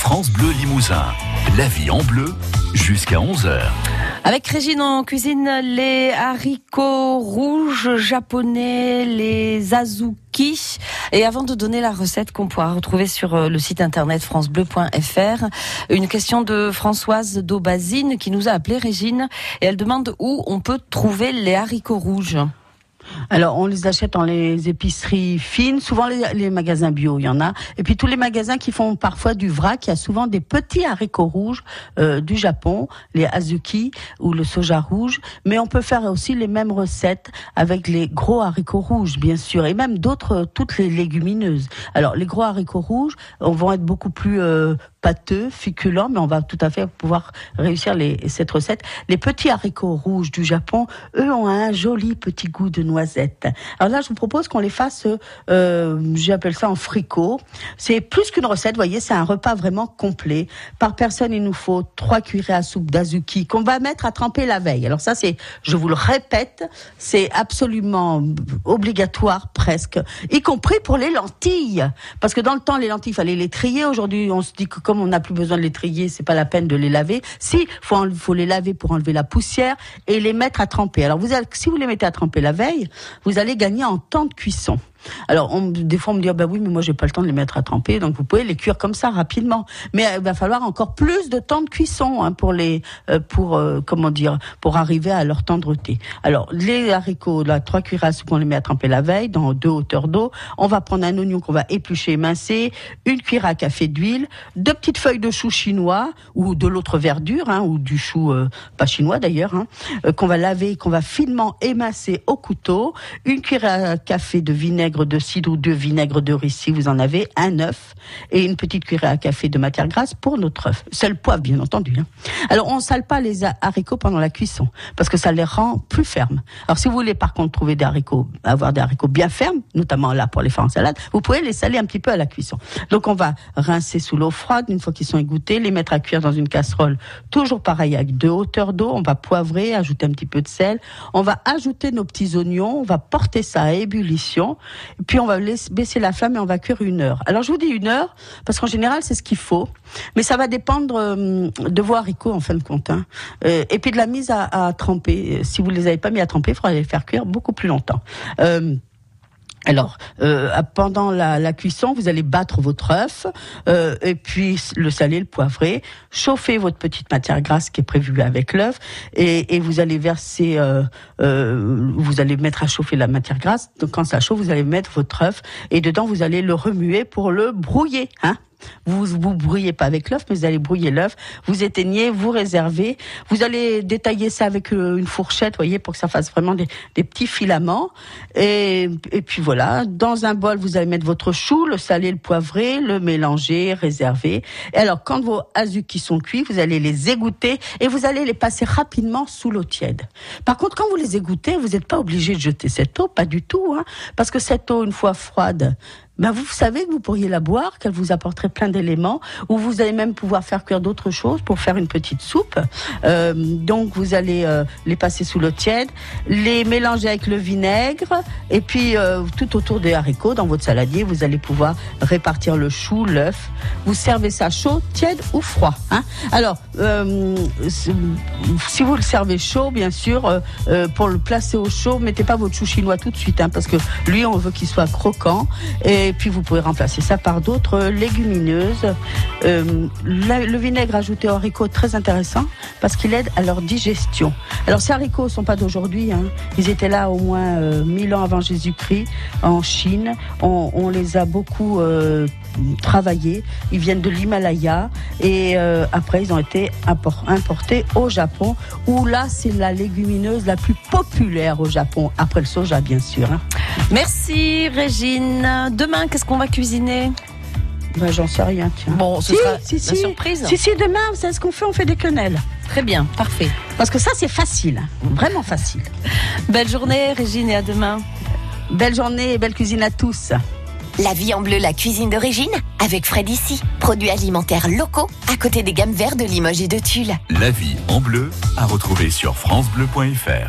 France Bleu Limousin. La vie en bleu jusqu'à 11h. Avec Régine, on cuisine les haricots rouges japonais, les azuki. Et avant de donner la recette qu'on pourra retrouver sur euh, le site internet francebleu.fr, une question de Françoise d'Aubazine qui nous a appelé Régine et elle demande où on peut trouver les haricots rouges. Alors, on les achète dans les épiceries fines, souvent les, magasins bio, il y en a. Et puis tous les magasins qui font parfois du vrac, il y a souvent des petits haricots rouges euh, du Japon, les azuki ou le soja rouge. Mais on peut faire aussi les mêmes recettes avec les gros haricots rouges, bien sûr, et même d'autres, toutes les légumineuses. Alors, les gros haricots rouges vont être beaucoup plus euh, pâteux, féculents, mais on va tout à fait pouvoir réussir cette recette. Les petits haricots rouges du Japon, eux, ont un joli petit goût de Alors là, je vous propose qu'on les fasse, euh, j'appelle ça en fricot. C'est plus qu'une recette, vous voyez, c'est un repas vraiment complet. Par personne, il nous faut trois cuillerées à soupe d'azuki qu'on va mettre à tremper la veille. Alors ça, c'est, je vous le répète, c'est absolument obligatoire presque, y compris pour les lentilles. Parce que dans le temps, les lentilles, il fallait les trier. Aujourd'hui, on se dit que comme on n'a plus besoin de les trier, c'est pas la peine de les laver. Si, faut, faut les laver pour enlever la poussière et les mettre à tremper. Alors vous, si vous les mettez à tremper la veille, vous allez gagner en temps de cuisson. Alors, on, des fois, on me dit, bah oui, mais moi, j'ai pas le temps de les mettre à tremper, donc vous pouvez les cuire comme ça rapidement. Mais euh, il va falloir encore plus de temps de cuisson hein, pour les, euh, pour euh, comment arriver à leur tendreté. Alors, les haricots, là, trois cuillères à soupe, on les met à tremper la veille dans deux hauteurs d'eau. On va prendre un oignon qu'on va éplucher, émincer, une cuillère à café d'huile, deux petites feuilles de chou chinois ou de l'autre verdure, hein, ou du chou pas chinois d'ailleurs, hein, qu'on va laver, qu'on va finement émincer au couteau, une cuillère à café de vinaigre de cidre ou de vinaigre de riz si vous en avez, un œuf et une petite cuillère à café de matière grasse pour notre œuf. Seul poivre, bien entendu. Hein. Alors, on sale pas les haricots pendant la cuisson parce que ça les rend plus fermes. Alors, si vous voulez par contre trouver des haricots, avoir des haricots bien fermes, notamment là pour les faire en salade, vous pouvez les saler un petit peu à la cuisson. Donc, on va rincer sous l'eau froide une fois qu'ils sont égouttés, les mettre à cuire dans une casserole, toujours pareil avec deux hauteurs d'eau. On va poivrer, ajouter un petit peu de sel. On va ajouter nos petits oignons. On va porter ça à ébullition. Puis on va baisser la flamme et on va cuire une heure. Alors je vous dis une heure parce qu'en général c'est ce qu'il faut, mais ça va dépendre euh, de vos haricots en fin de compte. Hein. Euh, et puis de la mise à, à, tremper. Si vous les avez pas mis à tremper, il faudra les faire cuire beaucoup plus longtemps. Euh, alors, euh, pendant la, la, cuisson, vous allez battre votre œuf euh, et puis le saler, le poivrer, chauffer votre petite matière grasse qui est prévue avec l'œuf et, et, vous allez verser, euh, euh, vous allez mettre à chauffer la matière grasse. Donc quand ça chauffe, vous allez mettre votre œuf et dedans vous allez le remuer pour le brouiller, hein, vous vous brouillez pas avec l'œuf, mais vous allez brouiller l'œuf. Vous éteignez, vous réservez. Vous allez détailler ça avec euh, une fourchette, voyez, pour que ça fasse vraiment des, petits filaments. Et, puis voilà, dans un bol, vous allez mettre votre chou, le salé, le poivré, le mélanger, réserver. Et alors, quand vos azuki sont cuits, vous allez les égoutter et vous allez les passer rapidement sous l'eau tiède. Par contre, quand vous les égouttez, vous n'êtes pas obligé de jeter cette eau, pas du tout, hein, parce que cette eau, une fois froide, ben vous savez que vous pourriez la boire, qu'elle vous apporterait plein d'éléments, ou vous allez même pouvoir faire cuire d'autres choses pour faire une petite soupe. Euh, donc vous allez euh, les passer sous l'eau tiède, les mélanger avec le vinaigre, et puis euh, tout autour des haricots, dans votre saladier, vous allez pouvoir répartir le chou, l'œuf. Vous servez ça chaud, tiède ou froid. Hein Alors, euh, si vous le servez chaud, bien sûr, pour le placer au chaud, mettez pas votre chou chinois tout de suite, hein, parce que lui, on veut qu'il soit croquant. Et et puis vous pouvez remplacer ça par d'autres légumineuses. Euh, le vinaigre ajouté aux haricots très intéressant parce qu'il aide à leur digestion. Alors ces haricots sont pas d'aujourd'hui, hein. ils étaient là au moins euh, 1000 ans avant Jésus-Christ en Chine. On, les a beaucoup euh, travaillés. Ils viennent de l'Himalaya et euh, après ils ont été importés au Japon où là c'est la légumineuse la plus populaire au Japon après le soja bien sûr. Hein. Merci Régine. Demain qu'est-ce qu'on va cuisiner? Ben, J'en sais rien, tiens. Bon, ce sera si, si, surprise. Si, si, demain, vous savez ce qu'on fait? On fait des quenelles. Très bien, parfait. Parce que ça, c'est facile, vraiment facile. Belle journée, Régine, et à demain. Belle journée et belle cuisine à tous. La vie en bleu, la cuisine d'origine, avec Fred ici. Produits alimentaires locaux, à côté des gammes vertes de Limoges et de Tulle. La vie en bleu, à retrouver sur FranceBleu.fr.